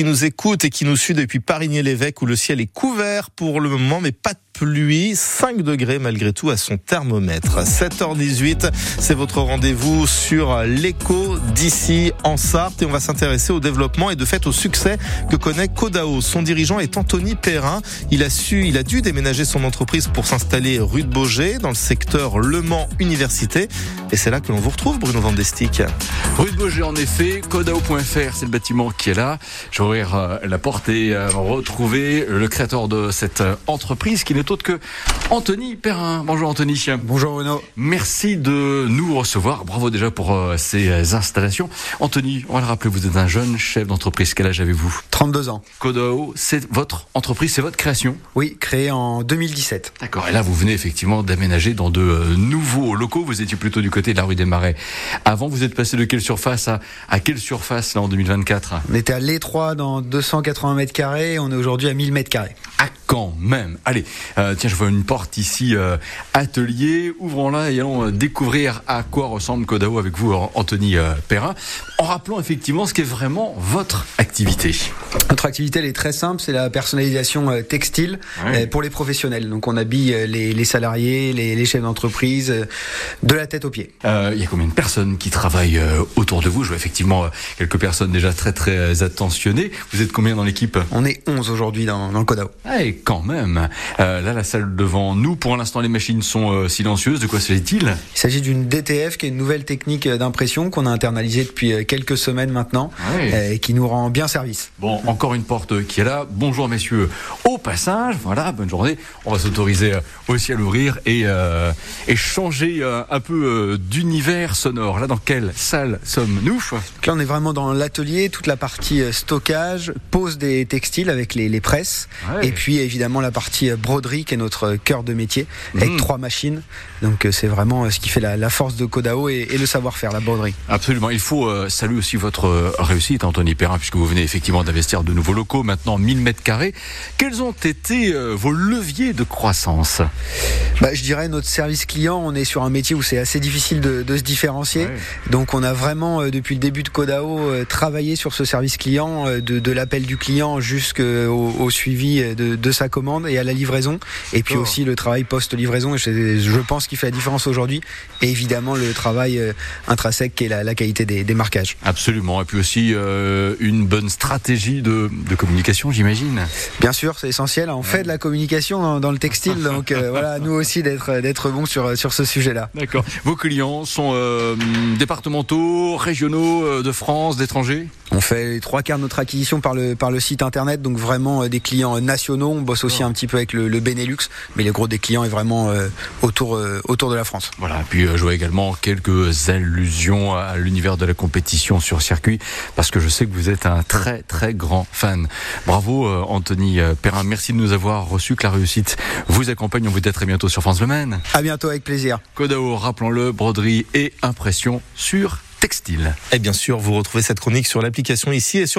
qui nous écoute et qui nous suit depuis Parigny-l'Évêque où le ciel est couvert pour le moment, mais pas pluie, 5 degrés malgré tout à son thermomètre. 7h18, c'est votre rendez-vous sur l'écho d'ici en Sarthe et on va s'intéresser au développement et de fait au succès que connaît Codao. Son dirigeant est Anthony Perrin. Il a su, il a dû déménager son entreprise pour s'installer rue de Beaugé dans le secteur Le Mans Université et c'est là que l'on vous retrouve Bruno Vandestick. Rue de Beaugé en effet, codao.fr, c'est le bâtiment qui est là. Je vais ouvrir euh, la porte et euh, retrouver le créateur de cette euh, entreprise qui n'est autre que Anthony Perrin. Bonjour Anthony. Bonjour Bruno. Merci de nous recevoir. Bravo déjà pour euh, ces installations. Anthony, on va le rappeler, vous êtes un jeune chef d'entreprise. Quel âge avez-vous? 32 ans. Codao, c'est votre entreprise, c'est votre création? Oui, créée en 2017. D'accord. Et là, vous venez effectivement d'aménager dans de euh, nouveaux locaux. Vous étiez plutôt du côté de la rue des Marais. Avant, vous êtes passé de quelle surface à, à quelle surface là en 2024 On était à l'étroit dans 280 mètres carrés. On est aujourd'hui à 1000 mètres carrés. Ah, quand même? Allez, euh, tiens, je vois une porte ici, euh, atelier. Ouvrons-la et allons euh, découvrir à quoi ressemble Codao avec vous, Anthony Perrin, en rappelant effectivement ce qui est vraiment votre activité. Notre activité elle est très simple, c'est la personnalisation textile Ouais. pour les professionnels. Donc on habille les, les salariés, les, les chefs d'entreprise de la tête aux pieds. Euh, Il y a combien de personnes qui travaillent autour de vous? Je vois effectivement quelques personnes déjà très très attentionnées. Vous êtes combien dans l'équipe? On est 11 aujourd'hui dans, dans le Codao. Ah, et quand même. Euh, là, la salle devant nous, pour l'instant, les machines sont euh, silencieuses. De quoi s'agit-il Il s'agit d'une DTF qui est une nouvelle technique euh, d'impression qu'on a internalisée depuis euh, quelques semaines maintenant euh, et qui nous rend bien service. Bon, encore une porte qui est là. Bonjour messieurs. Au passage, voilà, bonne journée. On va s'autoriser aussi à l'ouvrir et, euh, et changer un peu d'univers sonore. Là, dans quelle salle sommes-nous? Là, on est vraiment dans l'atelier, toute la partie stockage, pose des textiles avec les, les presses, Ouais. et puis évidemment la partie euh, broderie qui est notre cœur de métier, avec Mhm. trois machines. Donc euh, c'est vraiment euh, ce qui fait la, la force de Kodao et, et le savoir-faire, la broderie. Absolument. Il faut euh, saluer aussi votre réussite, Anthony Perrin, puisque vous venez effectivement d'investir de nouveaux locaux, maintenant 1000 mètres carrés. Quels ont été euh, vos leviers de croissance? Bah, je dirais notre service client, on est sur un métier où c'est assez difficile de, de se différencier. Ouais. Donc on a vraiment euh, depuis le début de Kodao euh, travaillé sur ce service client, de, de l'appel du client jusqu'au au suivi de, de sa commande et à la livraison. Et puis aussi le travail post-livraison, et je, pense qu'il fait la différence aujourd'hui. Et évidemment le travail euh, intrinsèque qui est la, la qualité des, des marquages. Absolument. Et puis aussi euh, une bonne stratégie de, de communication, j'imagine. Bien sûr, c'est essentiel. On fait de la communication dans, dans le textile, donc euh, voilà, nous aussi d'être d'être bon sur sur ce sujet-là. D'accord. Vos clients sont euh, départementaux, régionaux, de France, d'étrangers? On fait les trois quarts de notre acquisition par le, par le site internet, donc vraiment des clients nationaux. On bosse aussi un petit peu avec le, le Benelux, mais le gros des clients est vraiment euh, autour, euh, autour de la France. Voilà, puis euh, je vois également quelques allusions à l'univers de la compétition sur circuit, parce que je sais que vous êtes un très très grand fan. Bravo euh, Anthony Perrin, merci de nous avoir reçus, que la réussite vous accompagne, on vous dit à très bientôt sur France Le Maine. À bientôt avec plaisir. Codao, rappelons-le, broderie et impression sur textile. Et bien sûr, vous retrouvez cette chronique sur l'application ici et sur